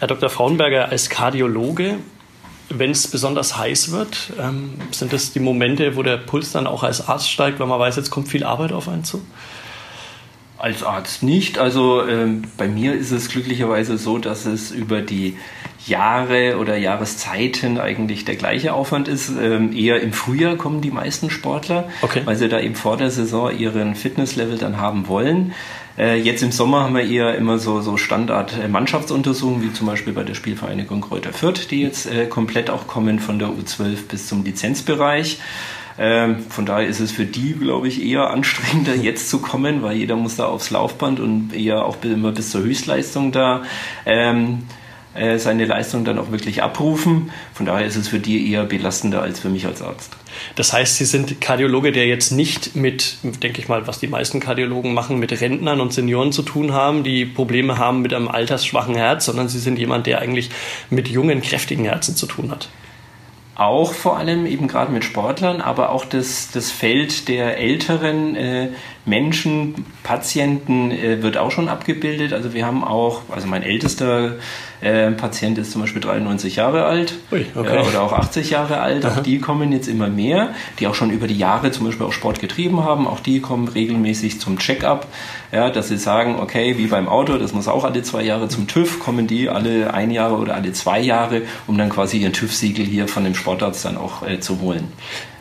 Herr Dr. Frauenberger, als Kardiologe, wenn es besonders heiß wird, ähm, sind das die Momente, wo der Puls dann auch als Arzt steigt, weil man weiß, jetzt kommt viel Arbeit auf einen zu? Als Arzt nicht. Also ähm, bei mir ist es glücklicherweise so, dass es über die Jahre oder Jahreszeiten eigentlich der gleiche Aufwand ist. Ähm, eher im Frühjahr kommen die meisten Sportler, okay. weil sie da eben vor der Saison ihren Fitnesslevel dann haben wollen. Äh, jetzt im Sommer haben wir eher immer so, so Standard-Mannschaftsuntersuchungen, wie zum Beispiel bei der Spielvereinigung Kräuter Fürth, die jetzt äh, komplett auch kommen von der U12 bis zum Lizenzbereich. Ähm, von daher ist es für die, glaube ich, eher anstrengender, jetzt zu kommen, weil jeder muss da aufs Laufband und eher auch immer bis zur Höchstleistung da ähm, äh, seine Leistung dann auch wirklich abrufen. Von daher ist es für die eher belastender als für mich als Arzt. Das heißt, Sie sind Kardiologe, der jetzt nicht mit, denke ich mal, was die meisten Kardiologen machen, mit Rentnern und Senioren zu tun haben, die Probleme haben mit einem altersschwachen Herz, sondern Sie sind jemand, der eigentlich mit jungen, kräftigen Herzen zu tun hat auch vor allem eben gerade mit Sportlern, aber auch das, das Feld der älteren äh, Menschen, Patienten äh, wird auch schon abgebildet. Also wir haben auch, also mein ältester äh, Patient ist zum Beispiel 93 Jahre alt Ui, okay. äh, oder auch 80 Jahre alt. Aha. Auch die kommen jetzt immer mehr, die auch schon über die Jahre zum Beispiel auch Sport getrieben haben. Auch die kommen regelmäßig zum Check-up, ja, dass sie sagen, okay, wie beim Auto, das muss auch alle zwei Jahre zum TÜV, kommen die alle ein Jahre oder alle zwei Jahre, um dann quasi ihren TÜV-Siegel hier von dem Sportarzt dann auch äh, zu holen.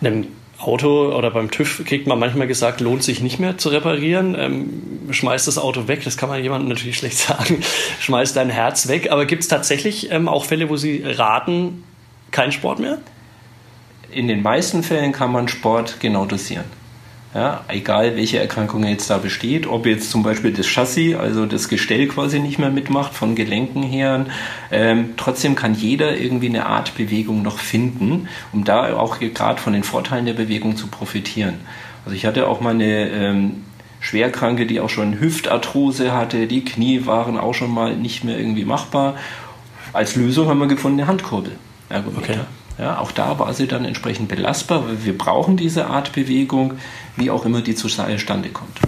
Dann Auto oder beim TÜV kriegt man manchmal gesagt, lohnt sich nicht mehr zu reparieren. Ähm, schmeißt das Auto weg, das kann man jemandem natürlich schlecht sagen. schmeißt dein Herz weg. Aber gibt es tatsächlich ähm, auch Fälle, wo Sie raten, kein Sport mehr? In den meisten Fällen kann man Sport genau dosieren. Ja, egal welche Erkrankung jetzt da besteht, ob jetzt zum Beispiel das Chassis, also das Gestell quasi nicht mehr mitmacht, von Gelenken her, ähm, trotzdem kann jeder irgendwie eine Art Bewegung noch finden, um da auch gerade von den Vorteilen der Bewegung zu profitieren. Also ich hatte auch mal eine ähm, Schwerkranke, die auch schon Hüftarthrose hatte, die Knie waren auch schon mal nicht mehr irgendwie machbar. Als Lösung haben wir gefunden eine Handkurbel. Ergometer. Okay. Ja, auch da war sie dann entsprechend belastbar, weil wir brauchen diese Art Bewegung, wie auch immer die zustande kommt.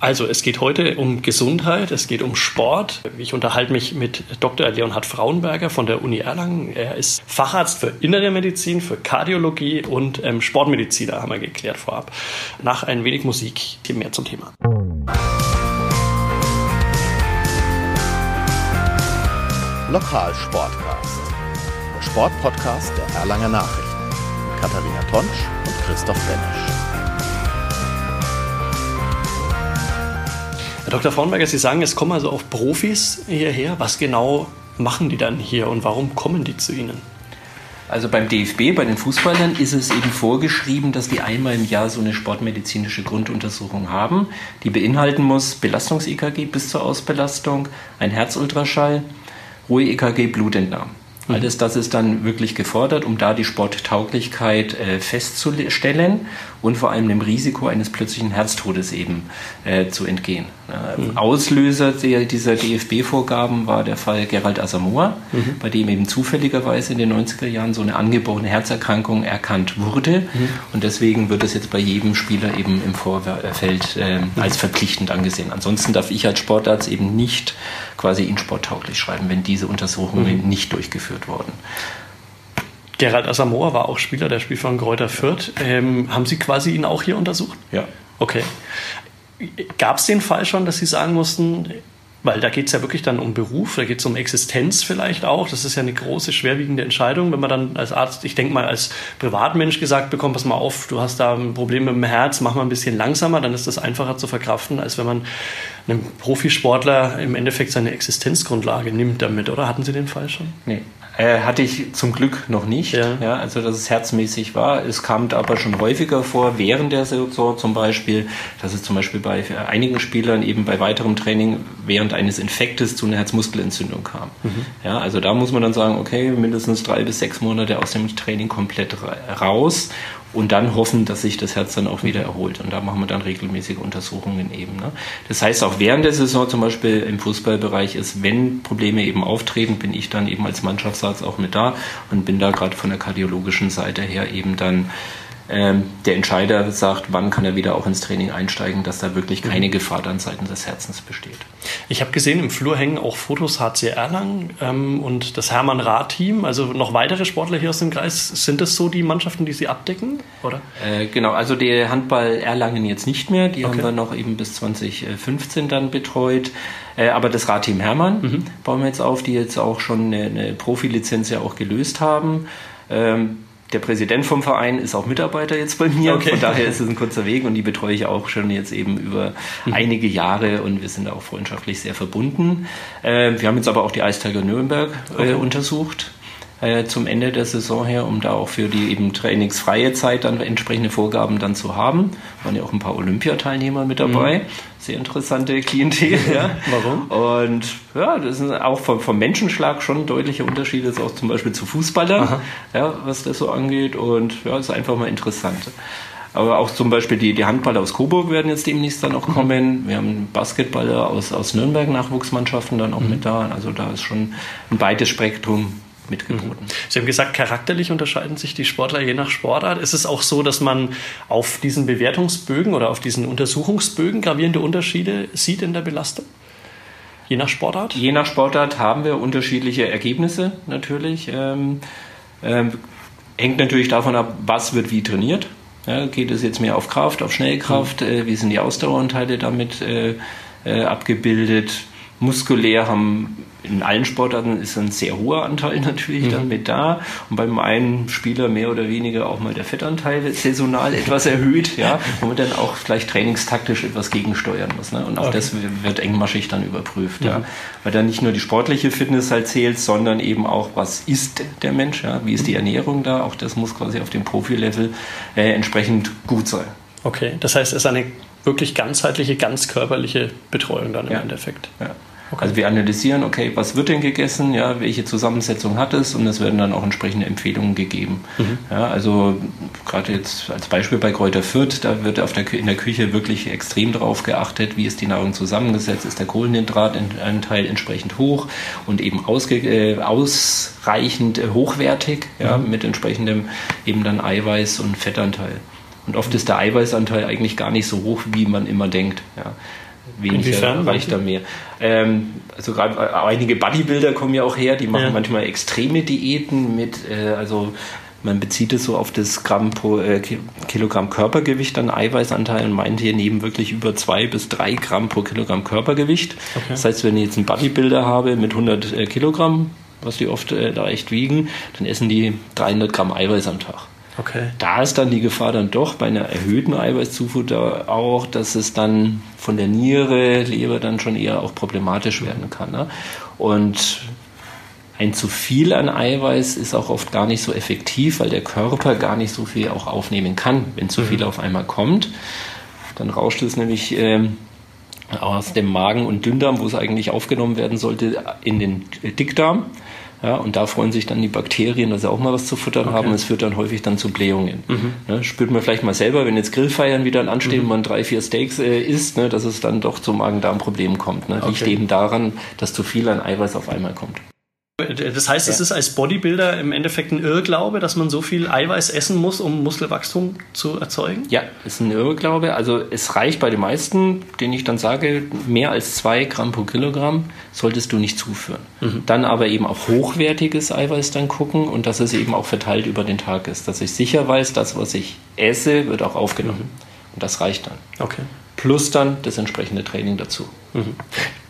Also es geht heute um Gesundheit, es geht um Sport. Ich unterhalte mich mit Dr. Leonhard Frauenberger von der Uni Erlangen. Er ist Facharzt für Innere Medizin, für Kardiologie und ähm, Sportmediziner, haben wir geklärt vorab. Nach ein wenig Musik hier mehr zum Thema. Lokalsportcast, Sportpodcast der Erlanger Nachrichten mit Katharina Tonsch und Christoph Benisch. Herr Dr. Frauenberger, Sie sagen, es kommen also auch Profis hierher. Was genau machen die dann hier und warum kommen die zu Ihnen? Also beim DFB, bei den Fußballern, ist es eben vorgeschrieben, dass die einmal im Jahr so eine sportmedizinische Grunduntersuchung haben. Die beinhalten muss Belastungs-EKG bis zur Ausbelastung, ein Herzultraschall, Ruhe-EKG, Blutentnahmen. Mhm. Alles das ist dann wirklich gefordert, um da die Sporttauglichkeit äh, festzustellen und vor allem dem Risiko eines plötzlichen Herztodes eben äh, zu entgehen. Mhm. Auslöser der, dieser DFB-Vorgaben war der Fall Gerald Asamoah, mhm. bei dem eben zufälligerweise in den 90er Jahren so eine angeborene Herzerkrankung erkannt wurde. Mhm. Und deswegen wird es jetzt bei jedem Spieler eben im Vorfeld äh, als verpflichtend angesehen. Ansonsten darf ich als Sportarzt eben nicht quasi ihn sporttauglich schreiben, wenn diese Untersuchungen mhm. nicht durchgeführt wurden. Gerald Asamoah war auch Spieler der Spiel von Kräuter Fürth. Ähm, haben Sie quasi ihn auch hier untersucht? Ja. Okay. Gab es den Fall schon, dass Sie sagen mussten, weil da geht es ja wirklich dann um Beruf, da geht es um Existenz vielleicht auch. Das ist ja eine große, schwerwiegende Entscheidung, wenn man dann als Arzt, ich denke mal als Privatmensch gesagt bekommt, pass mal auf, du hast da ein Problem mit dem Herz, mach mal ein bisschen langsamer, dann ist das einfacher zu verkraften, als wenn man einem Profisportler im Endeffekt seine Existenzgrundlage nimmt damit, oder? Hatten Sie den Fall schon? Nee. Äh, hatte ich zum Glück noch nicht, ja. ja. also dass es herzmäßig war. Es kam aber schon häufiger vor, während der Saison zum Beispiel, dass es zum Beispiel bei einigen Spielern eben bei weiterem Training während eines Infektes zu einer Herzmuskelentzündung kam. Mhm. Ja, also da muss man dann sagen, okay, mindestens drei bis sechs Monate aus dem Training komplett raus und dann hoffen, dass sich das Herz dann auch wieder erholt. Und da machen wir dann regelmäßige Untersuchungen eben. Ne? Das heißt, auch während der Saison zum Beispiel im Fußballbereich ist, wenn Probleme eben auftreten, bin ich dann eben als Mannschaftsarzt auch mit da und bin da gerade von der kardiologischen Seite her eben dann der Entscheider sagt, wann kann er wieder auch ins Training einsteigen, dass da wirklich keine mhm. Gefahr dann seitens des Herzens besteht. Ich habe gesehen, im Flur hängen auch Fotos HC Erlangen ähm, und das Hermann Rath-Team, also noch weitere Sportler hier aus dem Kreis. Sind das so die Mannschaften, die Sie abdecken? Oder? Äh, genau, also der Handball Erlangen jetzt nicht mehr, die okay. haben wir noch eben bis 2015 dann betreut. Äh, aber das Radteam Hermann mhm. bauen wir jetzt auf, die jetzt auch schon eine, eine Profilizenz ja auch gelöst haben. Ähm, der Präsident vom Verein ist auch Mitarbeiter jetzt bei mir. Okay. Von daher ist es ein kurzer Weg und die betreue ich auch schon jetzt eben über mhm. einige Jahre und wir sind auch freundschaftlich sehr verbunden. Äh, wir haben jetzt aber auch die Eistiger Nürnberg äh, okay. untersucht äh, zum Ende der Saison her, um da auch für die eben trainingsfreie Zeit dann entsprechende Vorgaben dann zu haben. Waren ja auch ein paar Olympiateilnehmer mit dabei. Mhm. Sehr interessante Klientel. Ja. Warum? Und ja, das sind auch vom, vom Menschenschlag schon deutliche Unterschiede, jetzt auch zum Beispiel zu Fußballern, ja, was das so angeht. Und ja, ist einfach mal interessant. Aber auch zum Beispiel die, die Handballer aus Coburg werden jetzt demnächst dann auch mhm. kommen. Wir haben Basketballer aus, aus Nürnberg Nachwuchsmannschaften dann auch mhm. mit da. Also da ist schon ein breites Spektrum mitgeboten. Sie haben gesagt, charakterlich unterscheiden sich die Sportler je nach Sportart. Ist es auch so, dass man auf diesen Bewertungsbögen oder auf diesen Untersuchungsbögen gravierende Unterschiede sieht in der Belastung? Je nach Sportart? Je nach Sportart haben wir unterschiedliche Ergebnisse natürlich. Ähm, ähm, hängt natürlich davon ab, was wird wie trainiert. Ja, geht es jetzt mehr auf Kraft, auf Schnellkraft? Mhm. Äh, wie sind die Ausdaueranteile damit äh, äh, abgebildet? Muskulär haben in allen Sportarten ist ein sehr hoher Anteil natürlich mhm. dann mit da. Und beim einen Spieler mehr oder weniger auch mal der Fettanteil saisonal etwas erhöht, ja, wo man dann auch vielleicht trainingstaktisch etwas gegensteuern muss. Ne? Und auch okay. das wird engmaschig dann überprüft, mhm. ja. Weil dann nicht nur die sportliche Fitness halt zählt, sondern eben auch, was ist der Mensch, ja? wie ist die Ernährung da, auch das muss quasi auf dem Profilevel äh, entsprechend gut sein. Okay, das heißt, es ist eine wirklich ganzheitliche, ganzkörperliche Betreuung dann im ja. Endeffekt. Ja. Okay. Also wir analysieren, okay, was wird denn gegessen, ja, welche Zusammensetzung hat es und es werden dann auch entsprechende Empfehlungen gegeben. Mhm. Ja, also gerade jetzt als Beispiel bei Kräuter Fürth, da wird auf der, in der Küche wirklich extrem darauf geachtet, wie ist die Nahrung zusammengesetzt, ist der Kohlenhydratanteil entsprechend hoch und eben äh, ausreichend äh, hochwertig, ja, mhm. mit entsprechendem eben dann Eiweiß und Fettanteil. Und oft ist der Eiweißanteil eigentlich gar nicht so hoch, wie man immer denkt. Ja weniger Inwiefern? reicht da mehr. Ähm, also gerade äh, einige Bodybuilder kommen ja auch her, die machen ja. manchmal extreme Diäten mit, äh, also man bezieht es so auf das Gramm pro äh, Kilogramm Körpergewicht an Eiweißanteil und meint hier neben wirklich über zwei bis drei Gramm pro Kilogramm Körpergewicht. Okay. Das heißt, wenn ich jetzt einen Bodybuilder habe mit 100 äh, Kilogramm, was die oft äh, da echt wiegen, dann essen die 300 Gramm Eiweiß am Tag. Okay. Da ist dann die Gefahr dann doch bei einer erhöhten Eiweißzufuhr auch, dass es dann von der Niere, Leber dann schon eher auch problematisch werden kann. Ne? Und ein zu viel an Eiweiß ist auch oft gar nicht so effektiv, weil der Körper gar nicht so viel auch aufnehmen kann, wenn zu viel mhm. auf einmal kommt. Dann rauscht es nämlich ähm, aus dem Magen und Dünndarm, wo es eigentlich aufgenommen werden sollte, in den Dickdarm. Ja, und da freuen sich dann die Bakterien, dass sie auch mal was zu futtern okay. haben. Es führt dann häufig dann zu Blähungen. Mhm. Ja, spürt man vielleicht mal selber, wenn jetzt Grillfeiern wieder anstehen mhm. und man drei, vier Steaks äh, isst, ne, dass es dann doch zu Magen-Darm-Problemen kommt. Ne? Liegt okay. eben daran, dass zu viel an Eiweiß auf einmal kommt. Das heißt, ja. es ist als Bodybuilder im Endeffekt ein Irrglaube, dass man so viel Eiweiß essen muss, um Muskelwachstum zu erzeugen? Ja, ist ein Irrglaube. Also es reicht bei den meisten, denen ich dann sage, mehr als zwei Gramm pro Kilogramm solltest du nicht zuführen. Mhm. Dann aber eben auch hochwertiges Eiweiß dann gucken und dass es eben auch verteilt über den Tag ist. Dass ich sicher weiß, das, was ich esse, wird auch aufgenommen. Mhm. Und das reicht dann. Okay plus dann das entsprechende Training dazu. Mhm.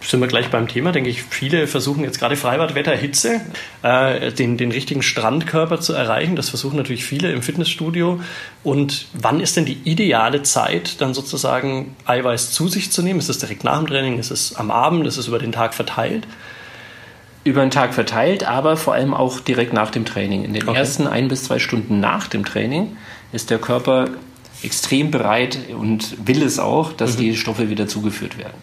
Sind wir gleich beim Thema, denke ich. Viele versuchen jetzt gerade Freibadwetter, Hitze, äh, den, den richtigen Strandkörper zu erreichen. Das versuchen natürlich viele im Fitnessstudio. Und wann ist denn die ideale Zeit, dann sozusagen Eiweiß zu sich zu nehmen? Ist es direkt nach dem Training? Ist es am Abend? Ist es über den Tag verteilt? über den Tag verteilt, aber vor allem auch direkt nach dem Training. In den okay. ersten ein bis zwei Stunden nach dem Training ist der Körper extrem bereit und will es auch, dass mhm. die Stoffe wieder zugeführt werden.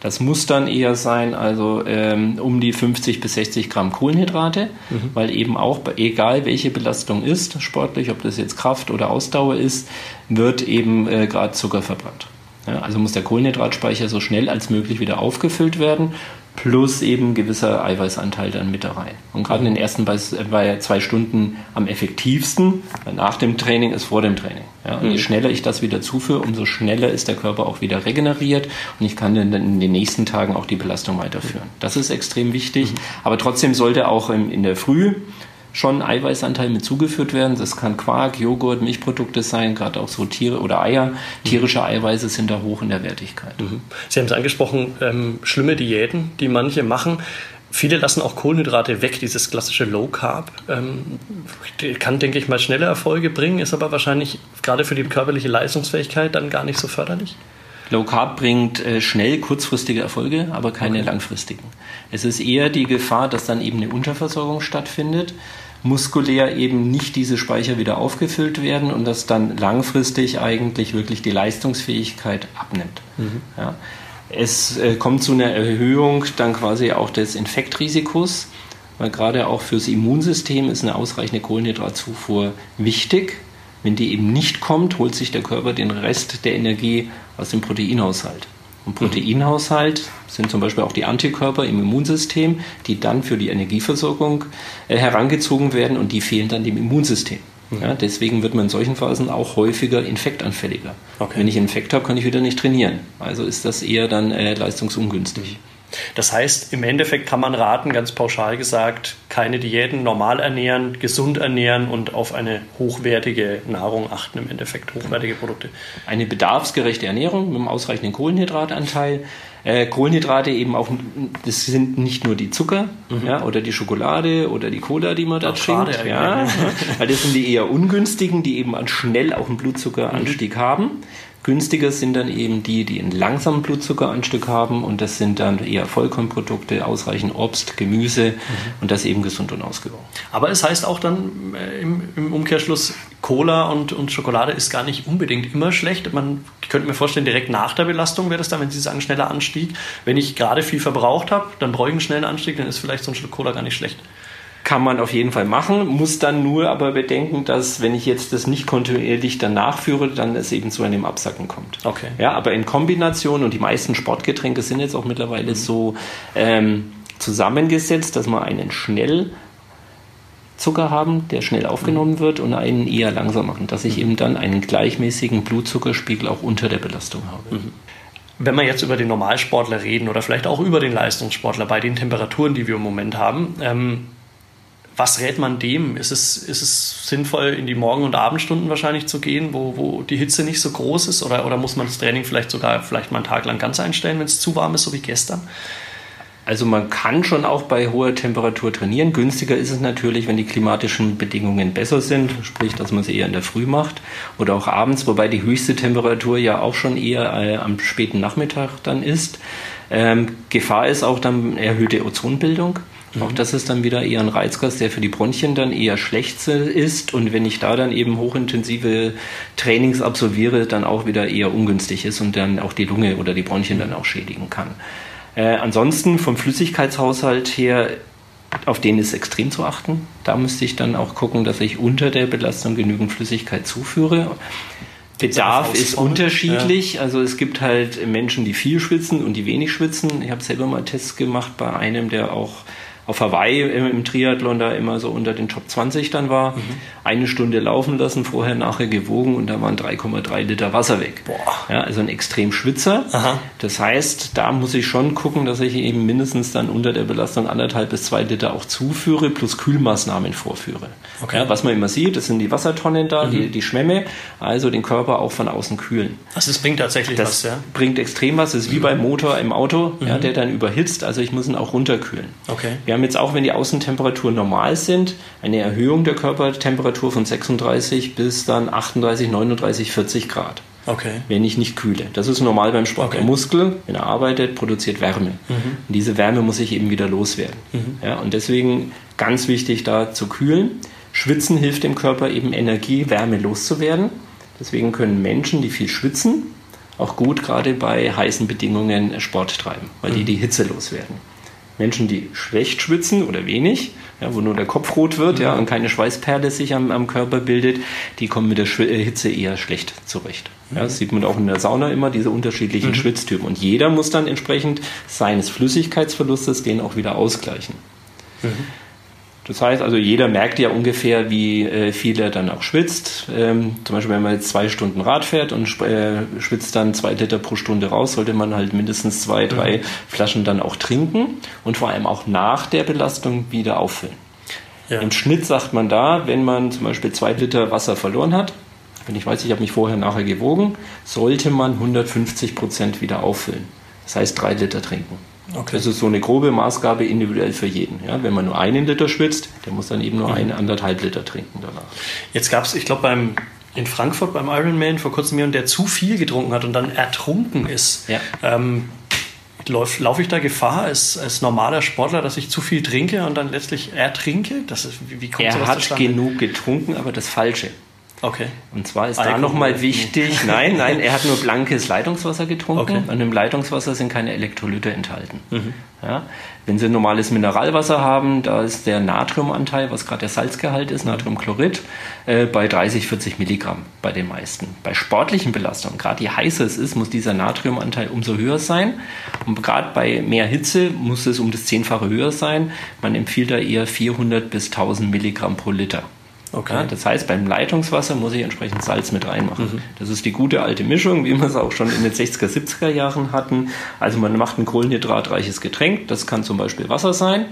Das muss dann eher sein, also ähm, um die 50 bis 60 Gramm Kohlenhydrate, mhm. weil eben auch, egal welche Belastung ist, sportlich, ob das jetzt Kraft oder Ausdauer ist, wird eben äh, gerade Zucker verbrannt. Ja, also muss der Kohlenhydratspeicher so schnell als möglich wieder aufgefüllt werden plus eben gewisser Eiweißanteil dann mit da rein. Und gerade in den ersten bei, bei zwei Stunden am effektivsten, nach dem Training ist vor dem Training. Ja, und je mhm. schneller ich das wieder zuführe, umso schneller ist der Körper auch wieder regeneriert und ich kann dann in den nächsten Tagen auch die Belastung weiterführen. Das ist extrem wichtig, mhm. aber trotzdem sollte auch in der Früh schon Eiweißanteil mit zugeführt werden. Das kann Quark, Joghurt, Milchprodukte sein, gerade auch so Tiere oder Eier. Tierische Eiweiße sind da hoch in der Wertigkeit. Mhm. Sie haben es angesprochen, ähm, schlimme Diäten, die manche machen. Viele lassen auch Kohlenhydrate weg, dieses klassische Low Carb. Ähm, kann, denke ich mal, schnelle Erfolge bringen, ist aber wahrscheinlich gerade für die körperliche Leistungsfähigkeit dann gar nicht so förderlich. Low Carb bringt äh, schnell kurzfristige Erfolge, aber keine okay. langfristigen. Es ist eher die Gefahr, dass dann eben eine Unterversorgung stattfindet, muskulär eben nicht diese Speicher wieder aufgefüllt werden und dass dann langfristig eigentlich wirklich die Leistungsfähigkeit abnimmt. Mhm. Ja. Es äh, kommt zu einer Erhöhung dann quasi auch des Infektrisikos, weil gerade auch fürs Immunsystem ist eine ausreichende Kohlenhydratzufuhr wichtig. Wenn die eben nicht kommt, holt sich der Körper den Rest der Energie aus dem Proteinhaushalt. Und Proteinhaushalt sind zum Beispiel auch die Antikörper im Immunsystem, die dann für die Energieversorgung äh, herangezogen werden und die fehlen dann dem Immunsystem. Mhm. Ja, deswegen wird man in solchen Phasen auch häufiger infektanfälliger. Okay. Wenn ich Infekt habe, kann ich wieder nicht trainieren. Also ist das eher dann äh, leistungsungünstig. Das heißt, im Endeffekt kann man raten, ganz pauschal gesagt, keine Diäten, normal ernähren, gesund ernähren und auf eine hochwertige Nahrung achten, im Endeffekt hochwertige Produkte. Eine bedarfsgerechte Ernährung mit einem ausreichenden Kohlenhydratanteil. Äh, Kohlenhydrate eben auch, das sind nicht nur die Zucker mhm. ja, oder die Schokolade oder die Cola, die man da trinkt. Ja, weil das sind die eher ungünstigen, die eben schnell auch einen Blutzuckeranstieg mhm. haben. Günstiger sind dann eben die, die einen langsamen Blutzuckeranstieg haben und das sind dann eher Vollkornprodukte, ausreichend Obst, Gemüse mhm. und das eben gesund und ausgewogen. Aber es heißt auch dann äh, im, im, Umkehrschluss, Cola und, und Schokolade ist gar nicht unbedingt immer schlecht. Man könnte mir vorstellen, direkt nach der Belastung wäre das dann, wenn Sie sagen, schneller Anstieg. Wenn ich gerade viel verbraucht habe, dann brauche ich einen schnellen Anstieg, dann ist vielleicht so ein Schluck Cola gar nicht schlecht kann man auf jeden Fall machen, muss dann nur aber bedenken, dass wenn ich jetzt das nicht kontinuierlich danach führe, dann es eben zu einem Absacken kommt. Okay. Ja, aber in Kombination und die meisten Sportgetränke sind jetzt auch mittlerweile mhm. so ähm, zusammengesetzt, dass man einen schnell Zucker haben, der schnell aufgenommen mhm. wird und einen eher langsam machen, dass ich mhm. eben dann einen gleichmäßigen Blutzuckerspiegel auch unter der Belastung habe. Mhm. Wenn wir jetzt über den Normalsportler reden oder vielleicht auch über den Leistungssportler bei den Temperaturen, die wir im Moment haben, ähm, was rät man dem? Ist es, ist es sinnvoll, in die Morgen- und Abendstunden wahrscheinlich zu gehen, wo, wo die Hitze nicht so groß ist? Oder, oder muss man das Training vielleicht sogar vielleicht mal einen Tag lang ganz einstellen, wenn es zu warm ist, so wie gestern? Also man kann schon auch bei hoher Temperatur trainieren. Günstiger ist es natürlich, wenn die klimatischen Bedingungen besser sind, sprich, dass man es eher in der Früh macht oder auch abends, wobei die höchste Temperatur ja auch schon eher äh, am späten Nachmittag dann ist. Ähm, Gefahr ist auch dann erhöhte Ozonbildung. Mhm. Auch das ist dann wieder eher ein Reizgas, der für die Bronchien dann eher schlecht ist und wenn ich da dann eben hochintensive Trainings absolviere, dann auch wieder eher ungünstig ist und dann auch die Lunge oder die Bronchien dann auch schädigen kann. Äh, ansonsten vom Flüssigkeitshaushalt her auf den ist extrem zu achten. Da müsste ich dann auch gucken, dass ich unter der Belastung genügend Flüssigkeit zuführe. Bedarf ist unterschiedlich. Ja. Also es gibt halt Menschen, die viel schwitzen und die wenig schwitzen. Ich habe selber mal Tests gemacht bei einem, der auch auf Hawaii im, Triathlon da immer so unter den Top 20 dann war. Mhm. Eine Stunde laufen lassen, vorher, nachher gewogen und da waren 3,3 Liter Wasser weg. Boah. Ja, also ein extrem Schwitzer. Aha. Das heißt, da muss ich schon gucken, dass ich eben mindestens dann unter der Belastung anderthalb bis zwei Liter auch zuführe, plus Kühlmaßnahmen vorführe. Okay. Ja, was man immer sieht, das sind die Wassertonnen da, mhm. die, die Schwämme, also den Körper auch von außen kühlen. Also das bringt tatsächlich das was, ja? bringt extrem was. Das ist mhm. wie beim Motor im Auto, ja, mhm. der dann überhitzt, also ich muss ihn auch runterkühlen. Okay. Wir haben jetzt auch, wenn die Außentemperaturen normal sind, eine Erhöhung der Körpertemperatur von 36 bis dann 38, 39, 40 Grad. Okay. Wenn ich nicht kühle. Das ist normal beim Sport. Okay. Der Muskel, wenn er arbeitet, produziert Wärme. Mhm. Und diese Wärme muss ich eben wieder loswerden. Mhm. Ja, und deswegen ganz wichtig, da zu kühlen. Schwitzen hilft dem Körper eben Energie, Wärme loszuwerden. Deswegen können Menschen, die viel schwitzen, auch gut gerade bei heißen Bedingungen Sport treiben, weil die mhm. die Hitze loswerden. Menschen, die schlecht schwitzen oder wenig, ja, wo nur der Kopf rot wird ja, und keine Schweißperle sich am, am Körper bildet, die kommen mit der Schw äh, Hitze eher schlecht zurecht. Ja, das sieht man auch in der Sauna immer, diese unterschiedlichen mhm. Schwitztypen. Und jeder muss dann entsprechend seines Flüssigkeitsverlustes den auch wieder ausgleichen. Mhm. Das heißt also, jeder merkt ja ungefähr, wie äh, viel er dann auch schwitzt. Ähm, zum Beispiel, wenn man jetzt zwei Stunden Rad fährt und äh, schwitzt dann zwei Liter pro Stunde raus, sollte man halt mindestens zwei, drei mhm. Flaschen dann auch trinken und vor allem auch nach der Belastung wieder auffüllen. Ja. Im Schnitt sagt man da, wenn man zum Beispiel zwei Liter Wasser verloren hat, wenn ich weiß, ich habe mich vorher nachher gewogen, sollte man 150 Prozent wieder auffüllen. Das heißt drei Liter trinken. Okay. Das ist so eine grobe Maßgabe individuell für jeden. Ja, wenn man nur einen Liter schwitzt, der muss dann eben nur mhm. einen anderthalb Liter trinken danach. Jetzt gab es, ich glaube, beim in Frankfurt beim Ironman vor kurzem jemand, der zu viel getrunken hat und dann ertrunken ist. Ja. Ähm, Laufe lauf ich da Gefahr als, als normaler Sportler, dass ich zu viel trinke und dann letztlich ertrinke? Das ist, wie, wie kommt er hat genug getrunken, aber das Falsche. Okay. Und zwar ist Alkohol. da nochmal wichtig, nein, nein, er hat nur blankes Leitungswasser getrunken okay. und im Leitungswasser sind keine Elektrolyte enthalten. Mhm. Ja? Wenn Sie normales Mineralwasser haben, da ist der Natriumanteil, was gerade der Salzgehalt ist, Natriumchlorid, äh, bei 30, 40 Milligramm bei den meisten. Bei sportlichen Belastungen, gerade je heißer es ist, muss dieser Natriumanteil umso höher sein. Und gerade bei mehr Hitze muss es um das Zehnfache höher sein. Man empfiehlt da eher 400 bis 1000 Milligramm pro Liter. Okay. Ja, das heißt, beim Leitungswasser muss ich entsprechend Salz mit reinmachen. Mhm. Das ist die gute alte Mischung, wie wir es auch schon in den 60er, 70er Jahren hatten. Also man macht ein kohlenhydratreiches Getränk, das kann zum Beispiel Wasser sein,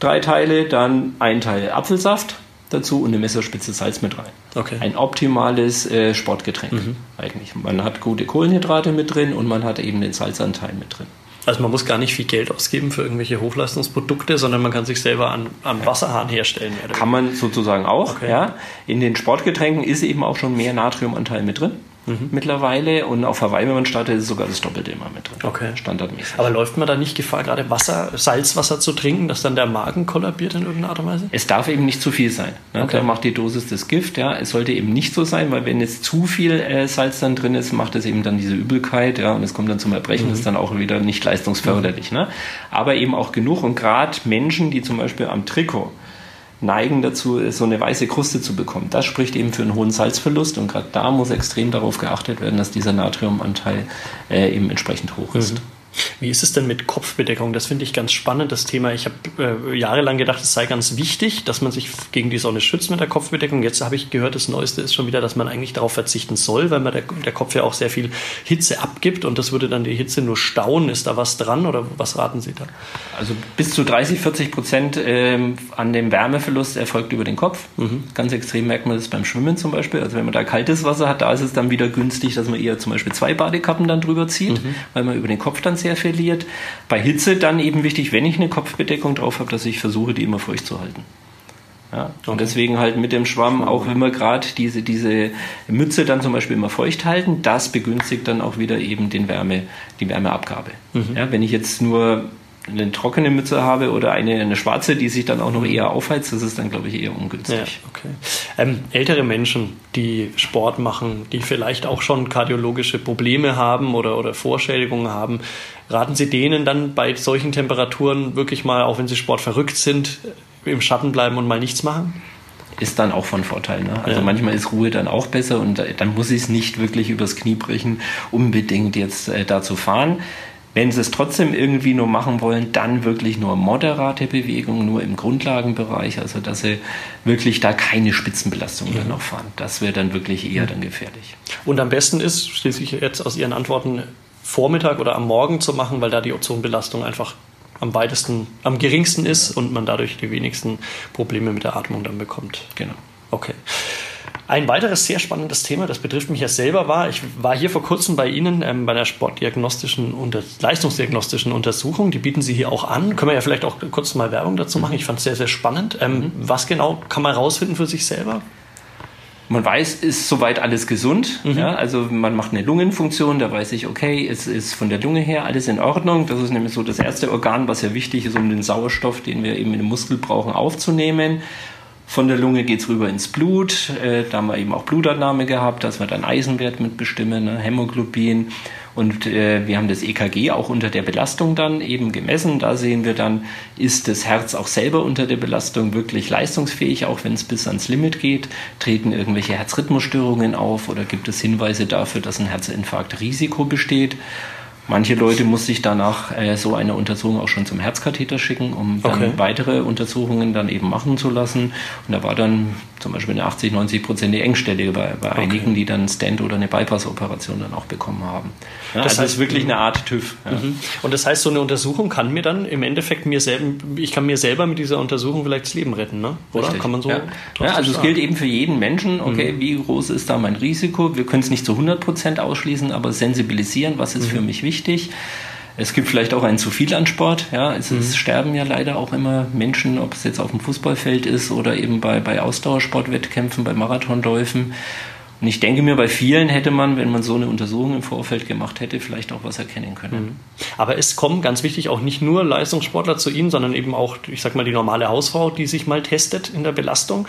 drei Teile, dann ein Teil Apfelsaft dazu und eine Messerspitze Salz mit rein. Okay. Ein optimales äh, Sportgetränk mhm. eigentlich. Man hat gute Kohlenhydrate mit drin und man hat eben den Salzanteil mit drin. Also man muss gar nicht viel Geld ausgeben für irgendwelche Hochleistungsprodukte, sondern man kann sich selber an, am Wasserhahn herstellen. Kann man sozusagen auch. Okay. Ja. In den Sportgetränken ist eben auch schon mehr Natriumanteil mit drin mhm. mittlerweile und auf Hawaii, wenn man startet, ist sogar das Doppelte immer mit drin. Okay. Standardmäßig. Aber läuft man da nicht Gefahr, gerade Wasser, Salzwasser zu trinken, dass dann der Magen kollabiert in irgendeiner Art und Weise? Es darf eben nicht zu viel sein. Ne? Okay. Da macht die Dosis das Gift. Ja. Es sollte eben nicht so sein, weil wenn jetzt zu viel äh, Salz dann drin ist, macht es eben dann diese Übelkeit ja, und es kommt dann zum Erbrechen. Mhm. Das ist dann auch wieder nicht leistungsförderlich. Mhm. Ne? Aber eben auch genug und gerade Menschen, die zum Beispiel am Trikot neigen dazu, so eine weiße Kruste zu bekommen. Das spricht eben für einen hohen Salzverlust und gerade da muss extrem darauf geachtet werden, dass dieser Natriumanteil äh, eben entsprechend hoch ist. Mhm. Wie ist es denn mit Kopfbedeckung? Das finde ich ganz spannend, das Thema. Ich habe äh, jahrelang gedacht, es sei ganz wichtig, dass man sich gegen die Sonne schützt mit der Kopfbedeckung. Jetzt habe ich gehört, das Neueste ist schon wieder, dass man eigentlich darauf verzichten soll, weil man der, der Kopf ja auch sehr viel Hitze abgibt und das würde dann die Hitze nur stauen. Ist da was dran oder was raten Sie da? Also bis zu 30, 40 Prozent ähm, an dem Wärmeverlust erfolgt über den Kopf. Mhm. Ganz extrem merkt man das beim Schwimmen zum Beispiel. Also wenn man da kaltes Wasser hat, da ist es dann wieder günstig, dass man eher zum Beispiel zwei Badekappen dann drüber zieht, mhm. weil man über den Kopf dann sehr verliert. Bei Hitze dann eben wichtig, wenn ich eine Kopfbedeckung drauf habe, dass ich versuche, die immer feucht zu halten. Ja, und okay. deswegen halt mit dem Schwamm auch immer gerade diese, diese Mütze dann zum Beispiel immer feucht halten. Das begünstigt dann auch wieder eben den Wärme, die Wärmeabgabe. Mhm. Ja, wenn ich jetzt nur eine trockene Mütze habe oder eine, eine schwarze, die sich dann auch noch eher aufheizt, das ist dann, glaube ich, eher ungünstig. Ja, okay. Ähm, ältere Menschen, die Sport machen, die vielleicht auch schon kardiologische Probleme haben oder, oder Vorschädigungen haben, raten Sie denen dann bei solchen Temperaturen wirklich mal, auch wenn sie Sport verrückt sind, im Schatten bleiben und mal nichts machen? ist dann auch von Vorteil. Ne? Also ja. manchmal ist Ruhe dann auch besser und dann muss ich es nicht wirklich übers Knie brechen, unbedingt jetzt äh, da zu fahren. Wenn sie es trotzdem irgendwie nur machen wollen, dann wirklich nur moderate Bewegung, nur im Grundlagenbereich, also dass sie wirklich da keine Spitzenbelastung ja. dann noch fahren. Das wäre dann wirklich eher dann gefährlich. Und am besten ist, schließlich jetzt aus Ihren Antworten, Vormittag oder am Morgen zu machen, weil da die Ozonbelastung einfach am weitesten, am geringsten ist und man dadurch die wenigsten Probleme mit der Atmung dann bekommt. Genau. Okay. Ein weiteres sehr spannendes Thema, das betrifft mich ja selber, war, ich war hier vor kurzem bei Ihnen ähm, bei der sportdiagnostischen und leistungsdiagnostischen Untersuchung. Die bieten Sie hier auch an. Können wir ja vielleicht auch kurz mal Werbung dazu machen. Ich fand es sehr, sehr spannend. Ähm, mhm. Was genau kann man herausfinden für sich selber? Man weiß, ist soweit alles gesund. Mhm. Ja, also man macht eine Lungenfunktion, da weiß ich, okay, es ist von der Lunge her alles in Ordnung. Das ist nämlich so das erste Organ, was ja wichtig ist, um den Sauerstoff, den wir eben in den Muskel brauchen, aufzunehmen. Von der Lunge geht es rüber ins Blut. Äh, da haben wir eben auch Blutannahme gehabt, dass wir dann Eisenwert mitbestimmen, ne, Hämoglobin. Und äh, wir haben das EKG auch unter der Belastung dann eben gemessen. Da sehen wir dann, ist das Herz auch selber unter der Belastung wirklich leistungsfähig, auch wenn es bis ans Limit geht? Treten irgendwelche Herzrhythmusstörungen auf oder gibt es Hinweise dafür, dass ein Herzinfarktrisiko besteht? Manche Leute muss ich danach äh, so eine Untersuchung auch schon zum Herzkatheter schicken, um dann okay. weitere Untersuchungen dann eben machen zu lassen. Und da war dann zum Beispiel eine 80, 90 Prozent die Engstelle bei, bei okay. einigen, die dann Stand oder eine Bypass-Operation dann auch bekommen haben. Ja, das also heißt wirklich eine Art TÜV. Ja. Mhm. Und das heißt, so eine Untersuchung kann mir dann im Endeffekt mir selber, ich kann mir selber mit dieser Untersuchung vielleicht das Leben retten, ne? Oder Richtig. kann man so? Ja. ja also es gilt eben für jeden Menschen. Okay, mhm. wie groß ist da mein Risiko? Wir können es nicht zu 100 Prozent ausschließen, aber sensibilisieren, was ist mhm. für mich wichtig? Wichtig. Es gibt vielleicht auch ein zu viel an Sport. Ja, es, mhm. sterben ja leider auch immer Menschen, ob es jetzt auf dem Fußballfeld ist oder eben bei, bei Ausdauersportwettkämpfen, bei Marathonläufen. Und ich denke mir, bei vielen hätte man, wenn man so eine Untersuchung im Vorfeld gemacht hätte, vielleicht auch was erkennen können. Mhm. Aber es kommen ganz wichtig auch nicht nur Leistungssportler zu Ihnen, sondern eben auch, ich sag mal, die normale Hausfrau, die sich mal testet in der Belastung.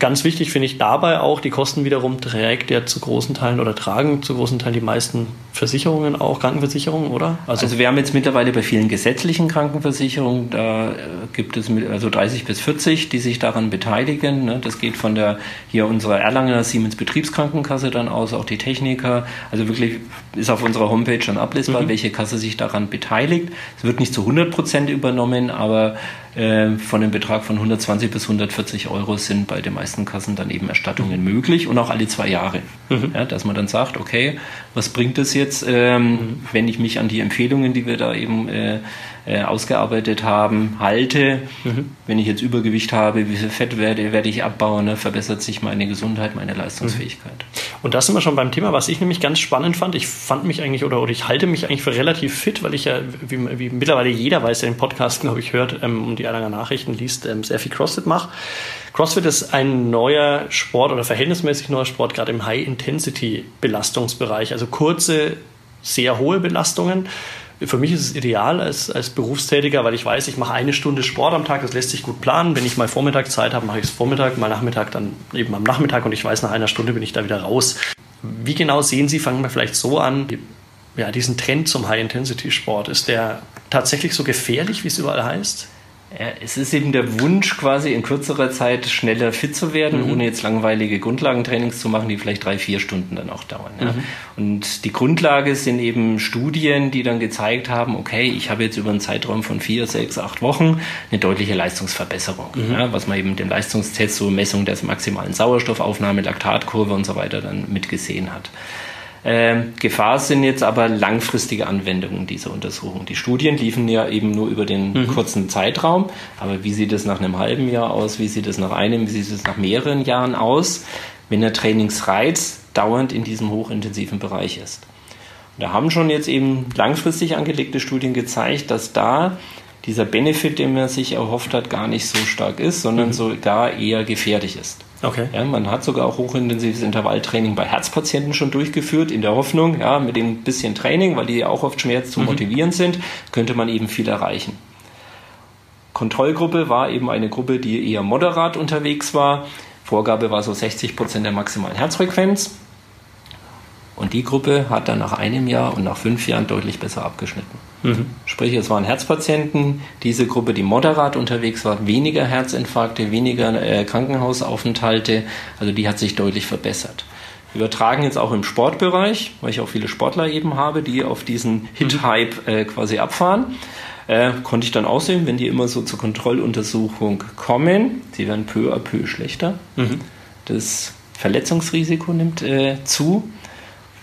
Ganz wichtig finde ich dabei auch, die Kosten wiederum trägt ja zu großen Teilen oder tragen zu großen Teilen die meisten Versicherungen auch, Krankenversicherungen, oder? Also, also wir haben jetzt mittlerweile bei vielen gesetzlichen Krankenversicherungen, da äh, gibt es also 30 bis 40, die sich daran beteiligen. Ne? Das geht von der hier unserer Erlanger Siemens Betriebskrankenkasse dann aus, auch die Techniker. Also wirklich ist auf unserer Homepage schon ablesbar, mhm. welche Kasse sich daran beteiligt. Es wird nicht zu 100 Prozent übernommen, aber äh, von dem Betrag von 120 bis 140 Euro sind bei den meisten Kassen dann eben Erstattungen mhm. möglich und auch alle zwei Jahre. Mhm. Ja, dass man dann sagt, okay, was bringt es jetzt, ähm, mhm. wenn ich mich an die Empfehlungen, die wir da eben äh, äh, ausgearbeitet haben, halte. Mhm. Wenn ich jetzt Übergewicht habe, wie viel Fett werde, werde ich abbauen, ne? verbessert sich meine Gesundheit, meine Leistungsfähigkeit. Mhm. Und da sind wir schon beim Thema, was ich nämlich ganz spannend fand. Ich fand mich eigentlich oder, oder ich halte mich eigentlich für relativ fit, weil ich ja, wie, wie mittlerweile jeder weiß, der den Podcast, glaube ich, hört ähm, und die Erlanger Nachrichten liest, ähm, sehr viel CrossFit mache. CrossFit ist ein neuer Sport oder verhältnismäßig neuer Sport, gerade im High-Intensity-Belastungsbereich. Also kurze, sehr hohe Belastungen für mich ist es ideal als, als Berufstätiger, weil ich weiß, ich mache eine Stunde Sport am Tag, das lässt sich gut planen. Wenn ich mal Vormittag Zeit habe, mache ich es Vormittag, mal Nachmittag dann eben am Nachmittag und ich weiß, nach einer Stunde bin ich da wieder raus. Wie genau sehen Sie, fangen wir vielleicht so an, ja, diesen Trend zum High-Intensity-Sport? Ist der tatsächlich so gefährlich, wie es überall heißt? Es ist eben der Wunsch, quasi in kürzerer Zeit schneller fit zu werden, mhm. ohne jetzt langweilige Grundlagentrainings zu machen, die vielleicht drei, vier Stunden dann auch dauern. Ja. Mhm. Und die Grundlage sind eben Studien, die dann gezeigt haben, okay, ich habe jetzt über einen Zeitraum von vier, sechs, acht Wochen eine deutliche Leistungsverbesserung. Mhm. Ja, was man eben den Leistungstest, so Messung der maximalen Sauerstoffaufnahme, Laktatkurve und so weiter dann mitgesehen hat. Ähm, Gefahr sind jetzt aber langfristige Anwendungen dieser Untersuchung. Die Studien liefen ja eben nur über den mhm. kurzen Zeitraum, aber wie sieht es nach einem halben Jahr aus, wie sieht es nach einem, wie sieht es nach mehreren Jahren aus, wenn der Trainingsreiz dauernd in diesem hochintensiven Bereich ist. Und da haben schon jetzt eben langfristig angelegte Studien gezeigt, dass da dieser Benefit, den man sich erhofft hat, gar nicht so stark ist, sondern mhm. sogar eher gefährlich ist. Okay. Ja, man hat sogar auch hochintensives Intervalltraining bei Herzpatienten schon durchgeführt, in der Hoffnung, ja, mit dem bisschen Training, weil die ja auch oft schwer zu mhm. motivieren sind, könnte man eben viel erreichen. Kontrollgruppe war eben eine Gruppe, die eher moderat unterwegs war. Vorgabe war so 60 Prozent der maximalen Herzfrequenz. Und die Gruppe hat dann nach einem Jahr und nach fünf Jahren deutlich besser abgeschnitten. Mhm. Sprich, es waren Herzpatienten, diese Gruppe, die moderat unterwegs war, weniger Herzinfarkte, weniger äh, Krankenhausaufenthalte, also die hat sich deutlich verbessert. Wir übertragen jetzt auch im Sportbereich, weil ich auch viele Sportler eben habe, die auf diesen Hit-Hype äh, quasi abfahren. Äh, konnte ich dann aussehen, wenn die immer so zur Kontrolluntersuchung kommen, sie werden peu à peu schlechter. Mhm. Das Verletzungsrisiko nimmt äh, zu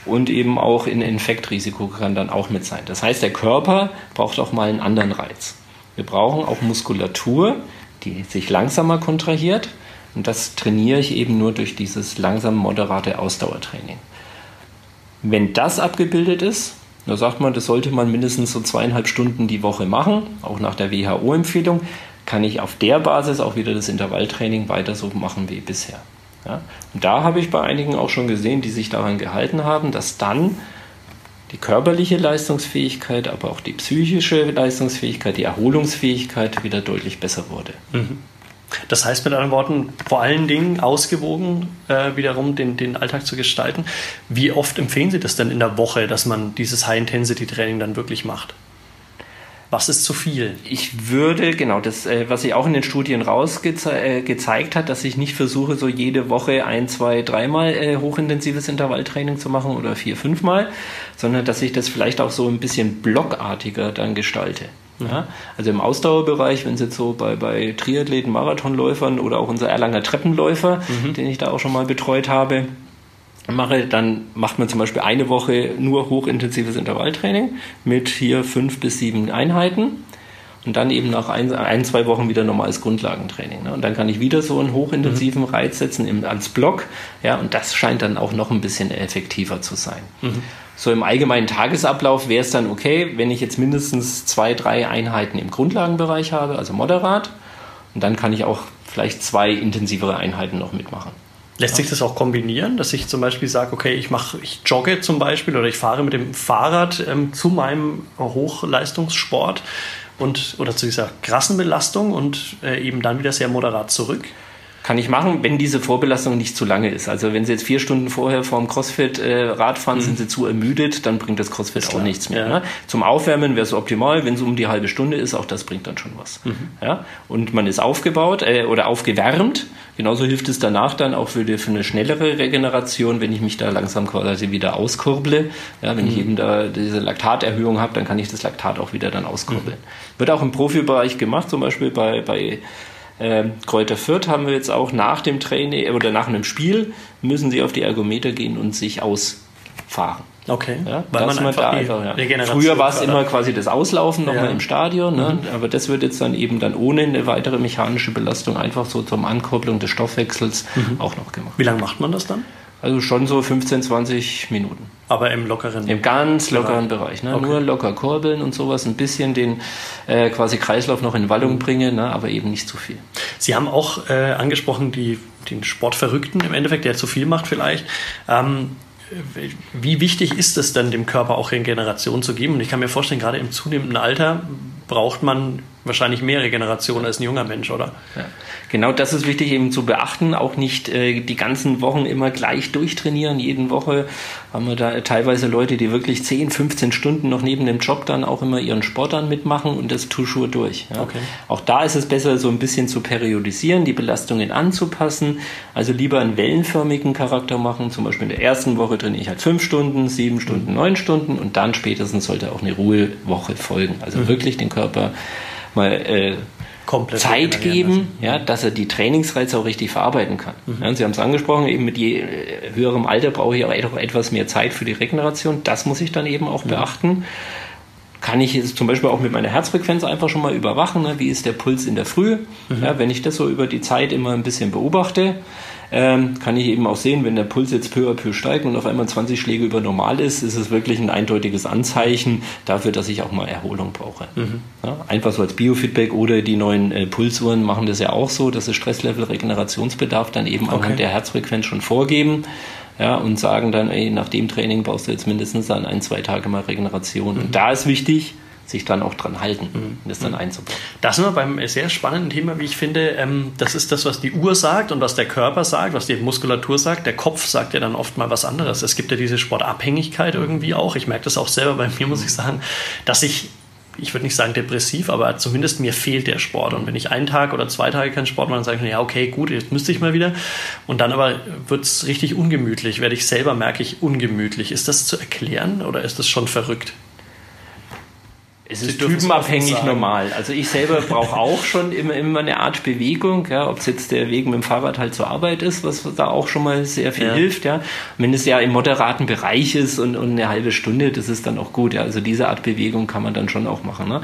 und eben auch in Infektrisiko kann dann auch mit sein. Das heißt, der Körper braucht auch mal einen anderen Reiz. Wir brauchen auch Muskulatur, die sich langsamer kontrahiert und das trainiere ich eben nur durch dieses langsam moderate Ausdauertraining. Wenn das abgebildet ist, da sagt man, das sollte man mindestens so zweieinhalb Stunden die Woche machen, auch nach der WHO-Empfehlung, kann ich auf der Basis auch wieder das Intervalltraining weiter so machen wie bisher. Ja? Und da habe ich bei einigen auch schon gesehen, die sich daran gehalten haben, dass dann die körperliche Leistungsfähigkeit, aber auch die psychische Leistungsfähigkeit, die Erholungsfähigkeit wieder deutlich besser wurde. Mhm. Das heißt mit anderen Worten, vor allen Dingen ausgewogen äh, wiederum den, den Alltag zu gestalten. Wie oft empfehlen Sie das denn in der Woche, dass man dieses High-Intensity-Training dann wirklich macht? Was ist zu viel? Ich würde, genau, das, äh, was sich auch in den Studien rausgezeigt äh, hat, dass ich nicht versuche, so jede Woche ein, zwei, dreimal äh, hochintensives Intervalltraining zu machen oder vier, fünfmal, sondern dass ich das vielleicht auch so ein bisschen blockartiger dann gestalte. Ja, also im Ausdauerbereich, wenn es jetzt so bei, bei Triathleten, Marathonläufern oder auch unser Erlanger Treppenläufer, mhm. den ich da auch schon mal betreut habe, mache, dann macht man zum Beispiel eine Woche nur hochintensives Intervalltraining mit hier fünf bis sieben Einheiten und dann eben nach ein, ein zwei Wochen wieder normales Grundlagentraining. Ne? Und dann kann ich wieder so einen hochintensiven mhm. Reiz setzen im, als Block. Ja, und das scheint dann auch noch ein bisschen effektiver zu sein. Mhm. So im allgemeinen Tagesablauf wäre es dann okay, wenn ich jetzt mindestens zwei, drei Einheiten im Grundlagenbereich habe, also moderat. Und dann kann ich auch vielleicht zwei intensivere Einheiten noch mitmachen. Lässt sich das auch kombinieren, dass ich zum Beispiel sage, okay, ich mache, ich jogge zum Beispiel oder ich fahre mit dem Fahrrad ähm, zu meinem Hochleistungssport und oder zu dieser krassen Belastung und äh, eben dann wieder sehr moderat zurück? Kann ich machen, wenn diese Vorbelastung nicht zu lange ist. Also wenn Sie jetzt vier Stunden vorher vorm CrossFit äh, Rad fahren, mhm. sind Sie zu ermüdet, dann bringt das CrossFit auch nichts mehr. Ja. Ne? Zum Aufwärmen wäre es optimal, wenn es um die halbe Stunde ist, auch das bringt dann schon was. Mhm. Ja? Und man ist aufgebaut äh, oder aufgewärmt. Genauso hilft es danach dann auch für, die, für eine schnellere Regeneration, wenn ich mich da langsam quasi wieder auskurble. Ja, wenn mhm. ich eben da diese Laktaterhöhung habe, dann kann ich das Laktat auch wieder dann auskurbeln. Mhm. Wird auch im Profibereich gemacht, zum Beispiel bei, bei ähm, Kräuter Fürth haben wir jetzt auch nach dem Training oder nach einem Spiel müssen sie auf die Ergometer gehen und sich ausfahren. Okay. Ja, weil man einfach, da einfach ja. Früher war es immer quasi das Auslaufen nochmal ja. im Stadion, ne? mhm. aber das wird jetzt dann eben dann ohne eine weitere mechanische Belastung einfach so zum Ankopplung des Stoffwechsels mhm. auch noch gemacht. Wie lange macht man das dann? Also schon so 15, 20 Minuten. Aber im lockeren Im ganz lockeren Bereich. Ne? Okay. Nur locker kurbeln und sowas, ein bisschen den äh, quasi Kreislauf noch in Wallung mhm. bringen, ne? aber eben nicht zu viel. Sie haben auch äh, angesprochen, die, den Sportverrückten im Endeffekt, der zu viel macht vielleicht. Ähm, wie wichtig ist es denn, dem Körper auch Regeneration zu geben? Und ich kann mir vorstellen, gerade im zunehmenden Alter braucht man wahrscheinlich mehr Regeneration als ein junger Mensch, oder? Ja. Genau das ist wichtig eben zu beachten. Auch nicht äh, die ganzen Wochen immer gleich durchtrainieren. Jeden Woche haben wir da teilweise Leute, die wirklich 10, 15 Stunden noch neben dem Job dann auch immer ihren Sport dann mitmachen und das Tuschur durch. Ja. Okay. Auch da ist es besser, so ein bisschen zu periodisieren, die Belastungen anzupassen. Also lieber einen wellenförmigen Charakter machen. Zum Beispiel in der ersten Woche trainiere ich halt fünf Stunden, sieben Stunden, neun Stunden und dann spätestens sollte auch eine Ruhewoche folgen. Also mhm. wirklich den Körper mal äh, Komplett Zeit geben, ja, dass er die Trainingsreize auch richtig verarbeiten kann. Mhm. Ja, Sie haben es angesprochen, eben mit je äh, höherem Alter brauche ich auch etwas mehr Zeit für die Regeneration. Das muss ich dann eben auch mhm. beachten. Kann ich jetzt zum Beispiel auch mit meiner Herzfrequenz einfach schon mal überwachen, ne? wie ist der Puls in der Früh. Mhm. Ja, wenn ich das so über die Zeit immer ein bisschen beobachte, ähm, kann ich eben auch sehen, wenn der Puls jetzt peu à peu steigt und auf einmal 20 Schläge über normal ist, ist es wirklich ein eindeutiges Anzeichen dafür, dass ich auch mal Erholung brauche. Mhm. Ja, einfach so als Biofeedback oder die neuen äh, Pulsuhren machen das ja auch so, dass sie Stresslevel, Regenerationsbedarf dann eben okay. anhand der Herzfrequenz schon vorgeben. Ja, und sagen dann, ey, nach dem Training brauchst du jetzt mindestens dann ein, zwei Tage mal Regeneration. Mhm. Und da ist wichtig, sich dann auch dran halten mhm. und das dann mhm. einzubauen. Das sind wir beim sehr spannenden Thema, wie ich finde. Ähm, das ist das, was die Uhr sagt und was der Körper sagt, was die Muskulatur sagt. Der Kopf sagt ja dann oft mal was anderes. Es gibt ja diese Sportabhängigkeit irgendwie auch. Ich merke das auch selber bei mir, muss ich sagen, dass ich ich würde nicht sagen depressiv, aber zumindest mir fehlt der Sport. Und wenn ich einen Tag oder zwei Tage keinen Sport mache, dann sage ich mir, ja, okay, gut, jetzt müsste ich mal wieder. Und dann aber wird es richtig ungemütlich, werde ich selber, merke ich, ungemütlich. Ist das zu erklären oder ist das schon verrückt? Es ist typenabhängig normal. Also ich selber brauche auch schon immer, immer eine Art Bewegung, ja, ob es jetzt der Weg mit dem Fahrrad halt zur Arbeit ist, was da auch schon mal sehr viel ja. hilft, ja. wenn es ja im moderaten Bereich ist und, und eine halbe Stunde, das ist dann auch gut, ja. Also diese Art Bewegung kann man dann schon auch machen. Ne?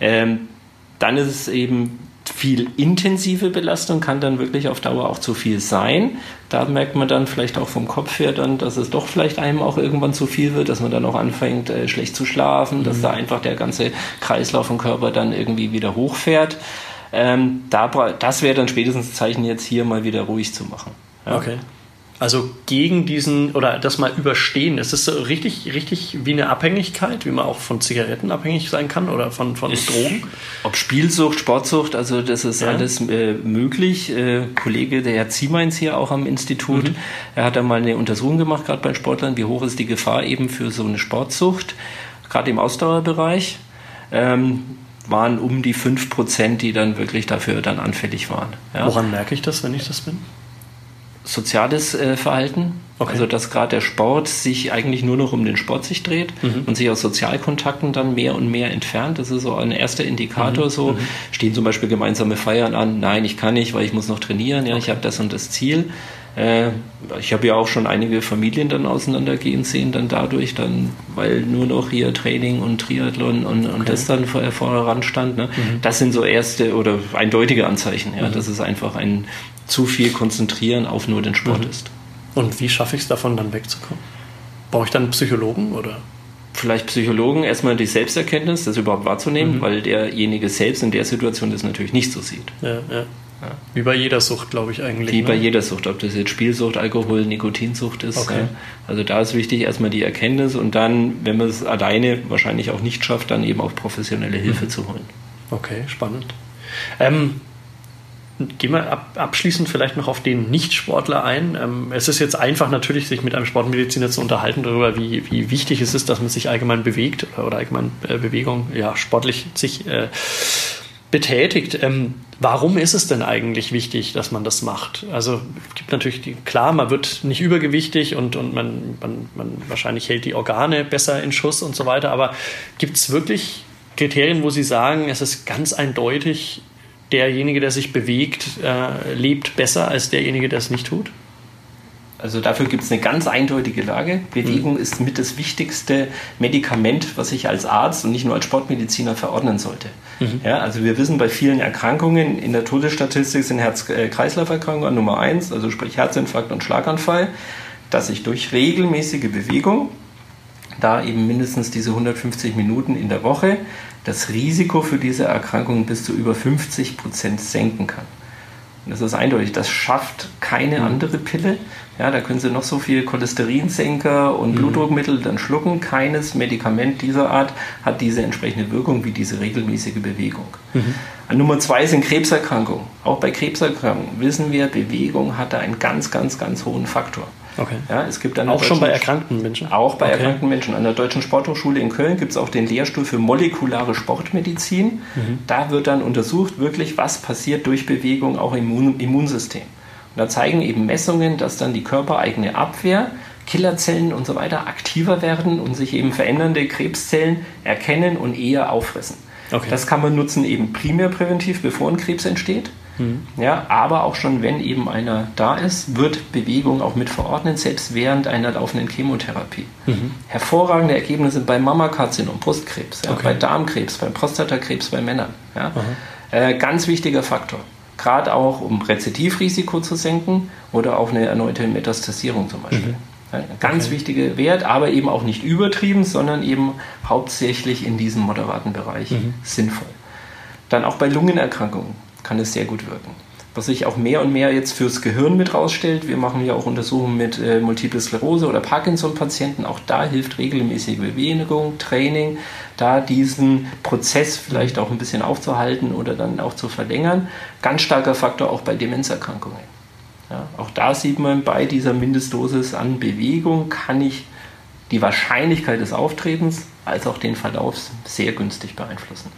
Ähm, dann ist es eben viel intensive Belastung kann dann wirklich auf Dauer auch zu viel sein. Da merkt man dann vielleicht auch vom Kopf her dann, dass es doch vielleicht einem auch irgendwann zu viel wird, dass man dann auch anfängt, äh, schlecht zu schlafen, mhm. dass da einfach der ganze Kreislauf im Körper dann irgendwie wieder hochfährt. Ähm, da, das wäre dann spätestens Zeichen, jetzt hier mal wieder ruhig zu machen. Ja. Okay. Also gegen diesen oder das mal überstehen. Ist das so richtig, richtig wie eine Abhängigkeit, wie man auch von Zigaretten abhängig sein kann oder von, von Drogen? Ob Spielsucht, Sportsucht, also das ist ja. alles äh, möglich. Äh, Kollege der Herr Ziemeins hier auch am Institut, mhm. er hat da mal eine Untersuchung gemacht, gerade bei Sportlern, wie hoch ist die Gefahr eben für so eine Sportsucht, gerade im Ausdauerbereich. Ähm, waren um die 5%, die dann wirklich dafür dann anfällig waren. Ja. Woran merke ich das, wenn ich das bin? Soziales äh, Verhalten. Okay. Also dass gerade der Sport sich eigentlich nur noch um den Sport sich dreht mhm. und sich aus Sozialkontakten dann mehr und mehr entfernt. Das ist so ein erster Indikator. Mhm. So mhm. stehen zum Beispiel gemeinsame Feiern an. Nein, ich kann nicht, weil ich muss noch trainieren. Ja, okay. ich habe das und das Ziel. Äh, ich habe ja auch schon einige Familien dann auseinandergehen sehen, dann dadurch, dann, weil nur noch hier Training und Triathlon und, okay. und das dann vor, voran stand. Ne? Mhm. Das sind so erste oder eindeutige Anzeichen, ja, mhm. dass es einfach ein zu viel Konzentrieren auf nur den Sport mhm. ist. Und wie schaffe ich es davon, dann wegzukommen? Brauche ich dann einen Psychologen oder? Vielleicht Psychologen erstmal die Selbsterkenntnis, das überhaupt wahrzunehmen, mhm. weil derjenige selbst in der Situation das natürlich nicht so sieht. Ja, ja. Ja. Wie bei jeder Sucht, glaube ich eigentlich. Wie ne? bei jeder Sucht, ob das jetzt Spielsucht, Alkohol, Nikotinsucht ist. Okay. Ja. Also da ist wichtig erstmal die Erkenntnis und dann, wenn man es alleine wahrscheinlich auch nicht schafft, dann eben auch professionelle Hilfe mhm. zu holen. Okay, spannend. Ähm, Gehen wir ab, abschließend vielleicht noch auf den Nichtsportler ein. Ähm, es ist jetzt einfach natürlich, sich mit einem Sportmediziner zu unterhalten darüber, wie, wie wichtig es ist, dass man sich allgemein bewegt oder, allgemein äh, Bewegung, ja, sportlich sich äh, betätigt. Ähm, warum ist es denn eigentlich wichtig, dass man das macht? Also es gibt natürlich die, klar, man wird nicht übergewichtig und, und man, man, man wahrscheinlich hält die Organe besser in Schuss und so weiter, aber gibt es wirklich Kriterien, wo Sie sagen, es ist ganz eindeutig, derjenige, der sich bewegt, äh, lebt besser als derjenige, der es nicht tut? Also dafür gibt es eine ganz eindeutige Lage. Bewegung mhm. ist mit das wichtigste Medikament, was ich als Arzt und nicht nur als Sportmediziner verordnen sollte. Mhm. Ja, also wir wissen bei vielen Erkrankungen in der Todesstatistik sind Herz-Kreislauf-Erkrankungen Nummer eins, also sprich Herzinfarkt und Schlaganfall, dass ich durch regelmäßige Bewegung, da eben mindestens diese 150 Minuten in der Woche, das Risiko für diese Erkrankung bis zu über 50 Prozent senken kann. Und das ist eindeutig, das schafft keine mhm. andere Pille. Ja, da können Sie noch so viel Cholesterinsenker und mhm. Blutdruckmittel dann schlucken. Keines Medikament dieser Art hat diese entsprechende Wirkung wie diese regelmäßige Bewegung. Mhm. Nummer zwei sind Krebserkrankungen. Auch bei Krebserkrankungen wissen wir, Bewegung hat da einen ganz, ganz, ganz hohen Faktor. Okay. Ja, es gibt auch schon bei erkrankten Menschen? Auch bei okay. erkrankten Menschen. An der Deutschen Sporthochschule in Köln gibt es auch den Lehrstuhl für molekulare Sportmedizin. Mhm. Da wird dann untersucht, wirklich, was passiert durch Bewegung auch im Immunsystem. Und da zeigen eben Messungen, dass dann die körpereigene Abwehr Killerzellen und so weiter aktiver werden und sich eben verändernde Krebszellen erkennen und eher auffressen. Okay. Das kann man nutzen eben primär präventiv, bevor ein Krebs entsteht. Mhm. Ja, aber auch schon, wenn eben einer da ist, wird Bewegung auch mit verordnet, selbst während einer laufenden Chemotherapie. Mhm. Hervorragende Ergebnisse bei Mammakarzinom, Brustkrebs, ja, okay. bei Darmkrebs, bei Prostatakrebs bei Männern. Ja. Äh, ganz wichtiger Faktor. Gerade auch, um Rezidivrisiko zu senken oder auch eine erneute Metastasierung zum Beispiel. Mhm. Ein ganz okay. wichtiger Wert, aber eben auch nicht übertrieben, sondern eben hauptsächlich in diesem moderaten Bereich mhm. sinnvoll. Dann auch bei Lungenerkrankungen kann es sehr gut wirken. Was sich auch mehr und mehr jetzt fürs Gehirn mit rausstellt, wir machen ja auch Untersuchungen mit äh, Multiple Sklerose oder Parkinson-Patienten, auch da hilft regelmäßige Bewegung, Training, da diesen Prozess vielleicht auch ein bisschen aufzuhalten oder dann auch zu verlängern. Ganz starker Faktor auch bei Demenzerkrankungen. Ja, auch da sieht man bei dieser Mindestdosis an Bewegung kann ich die Wahrscheinlichkeit des Auftretens als auch den Verlauf sehr günstig beeinflussen.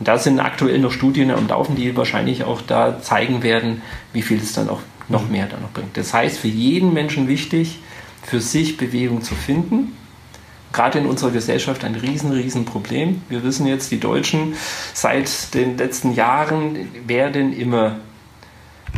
Und da sind aktuell noch Studien am Laufen, die wahrscheinlich auch da zeigen werden, wie viel es dann auch noch mehr dann noch bringt. Das heißt, für jeden Menschen wichtig, für sich Bewegung zu finden. Gerade in unserer Gesellschaft ein riesen, riesen Problem. Wir wissen jetzt, die Deutschen seit den letzten Jahren werden immer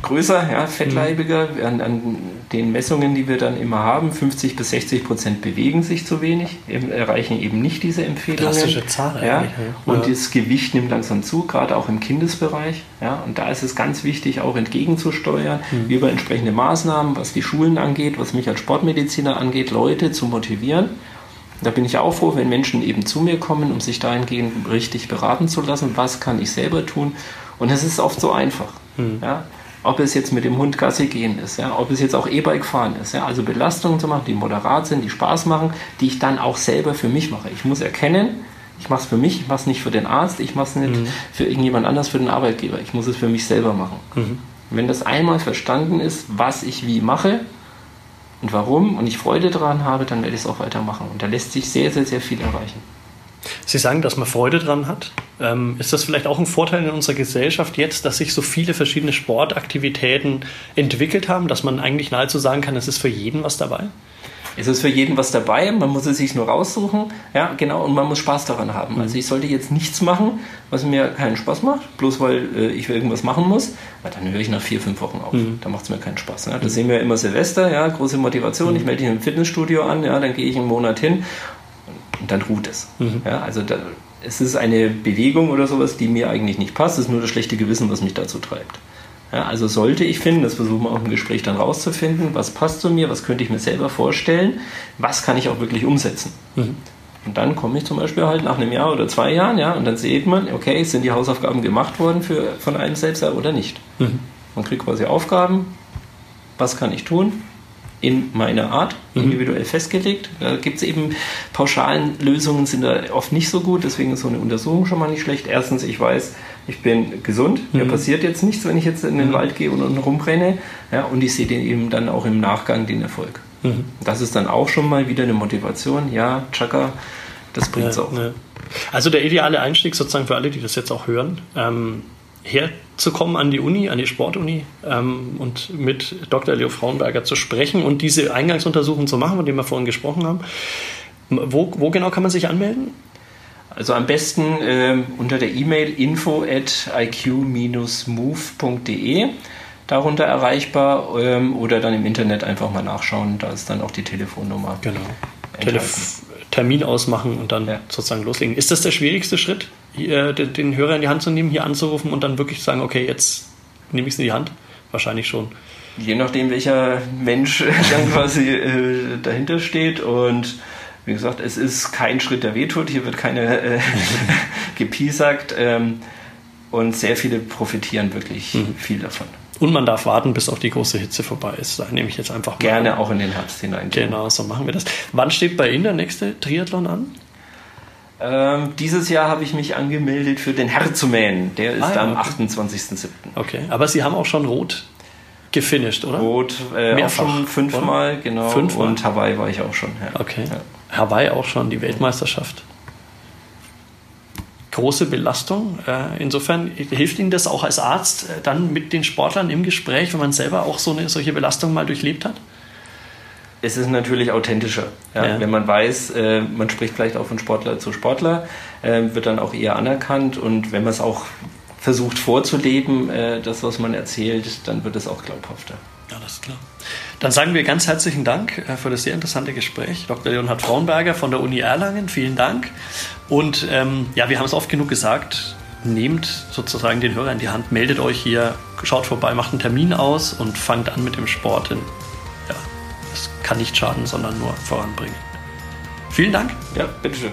größer, ja, fettleibiger. Mhm. An, an, den Messungen, die wir dann immer haben, 50 bis 60 Prozent bewegen sich zu wenig, eben, erreichen eben nicht diese Empfehlungen. Drastische Zahl ja. Und ja. das Gewicht nimmt langsam zu, gerade auch im Kindesbereich. Ja. Und da ist es ganz wichtig, auch entgegenzusteuern, mhm. über entsprechende Maßnahmen, was die Schulen angeht, was mich als Sportmediziner angeht, Leute zu motivieren. Da bin ich auch froh, wenn Menschen eben zu mir kommen, um sich dahingehend richtig beraten zu lassen, was kann ich selber tun. Und es ist oft so einfach. Mhm. Ja? Ob es jetzt mit dem Hund Gassi gehen ist, ja, ob es jetzt auch E-Bike fahren ist, ja, also Belastungen zu machen, die moderat sind, die Spaß machen, die ich dann auch selber für mich mache. Ich muss erkennen, ich mache es für mich, ich mache es nicht für den Arzt, ich mache es nicht mhm. für irgendjemand anders, für den Arbeitgeber. Ich muss es für mich selber machen. Mhm. Wenn das einmal verstanden ist, was ich wie mache und warum und ich Freude daran habe, dann werde ich es auch weitermachen. Und da lässt sich sehr, sehr, sehr viel erreichen. Sie sagen, dass man Freude dran hat. Ähm, ist das vielleicht auch ein Vorteil in unserer Gesellschaft jetzt, dass sich so viele verschiedene Sportaktivitäten entwickelt haben, dass man eigentlich nahezu sagen kann, es ist für jeden was dabei? Es ist für jeden was dabei, man muss es sich nur raussuchen, ja, genau, und man muss Spaß daran haben. Also ich sollte jetzt nichts machen, was mir keinen Spaß macht, bloß weil äh, ich irgendwas machen muss, weil dann höre ich nach vier, fünf Wochen auf. Mhm. Da macht es mir keinen Spaß. Ja. Das mhm. sehen wir immer Silvester, ja, große Motivation, mhm. ich melde mich im Fitnessstudio an, ja, dann gehe ich einen Monat hin und dann ruht es. Mhm. Ja, also da, es ist eine Bewegung oder sowas, die mir eigentlich nicht passt, es ist nur das schlechte Gewissen, was mich dazu treibt. Ja, also sollte ich finden, das versuchen wir auch im Gespräch dann rauszufinden, was passt zu mir, was könnte ich mir selber vorstellen, was kann ich auch wirklich umsetzen. Mhm. Und dann komme ich zum Beispiel halt nach einem Jahr oder zwei Jahren, ja, und dann sieht man, okay, sind die Hausaufgaben gemacht worden für, von einem selbst oder nicht. Mhm. Man kriegt quasi Aufgaben, was kann ich tun, in meiner Art, mhm. individuell festgelegt. Da gibt es eben pauschalen Lösungen, sind da oft nicht so gut, deswegen ist so eine Untersuchung schon mal nicht schlecht. Erstens, ich weiß, ich bin gesund, mhm. mir passiert jetzt nichts, wenn ich jetzt in den mhm. Wald gehe und, und rumrenne. Ja, und ich sehe den eben dann auch im Nachgang den Erfolg. Mhm. Das ist dann auch schon mal wieder eine Motivation. Ja, Chaka, das bringt es ja, auch. Ja. Also der ideale Einstieg sozusagen für alle, die das jetzt auch hören, ähm, herzukommen an die Uni, an die Sportuni ähm, und mit Dr. Leo Frauenberger zu sprechen und diese Eingangsuntersuchung zu machen, von dem wir vorhin gesprochen haben. Wo, wo genau kann man sich anmelden? Also am besten äh, unter der E-Mail info at iq-move.de darunter erreichbar ähm, oder dann im Internet einfach mal nachschauen. Da ist dann auch die Telefonnummer. Genau. Telef Termin ausmachen und dann ja. sozusagen loslegen. Ist das der schwierigste Schritt, hier, den, den Hörer in die Hand zu nehmen, hier anzurufen und dann wirklich zu sagen, okay, jetzt nehme ich es in die Hand? Wahrscheinlich schon. Je nachdem, welcher Mensch dann quasi äh, dahinter steht und wie gesagt, es ist kein Schritt, der wehtut. Hier wird keine äh, gepiesackt. Ähm, und sehr viele profitieren wirklich mhm. viel davon. Und man darf warten, bis auch die große Hitze vorbei ist. Da nehme ich jetzt einfach mal. Gerne auch in den Herbst hinein. Genau, so machen wir das. Wann steht bei Ihnen der nächste Triathlon an? Ähm, dieses Jahr habe ich mich angemeldet für den Herzumähen. Der ist ah, ja, am okay. 28.07. Okay, aber Sie haben auch schon rot gefinisht, oder? Rot, äh, Mehrfach, auch schon fünfmal, oder? genau. Fünfmal? Und Hawaii war ich auch schon. Ja. Okay. Ja. Hawaii auch schon, die Weltmeisterschaft. Große Belastung. Äh, insofern hilft Ihnen das auch als Arzt äh, dann mit den Sportlern im Gespräch, wenn man selber auch so eine solche Belastung mal durchlebt hat? Es ist natürlich authentischer. Ja? Ja. Wenn man weiß, äh, man spricht vielleicht auch von Sportler zu Sportler, wird dann auch eher anerkannt und wenn man es auch versucht vorzuleben, das, was man erzählt, dann wird es auch glaubhafter. Ist klar. Dann sagen wir ganz herzlichen Dank äh, für das sehr interessante Gespräch. Dr. Leonhard Frauenberger von der Uni Erlangen, vielen Dank. Und ähm, ja, wir haben es oft genug gesagt, nehmt sozusagen den Hörer in die Hand, meldet euch hier, schaut vorbei, macht einen Termin aus und fangt an mit dem Sport. Denn ja, es kann nicht schaden, sondern nur voranbringen. Vielen Dank. Ja, bitteschön.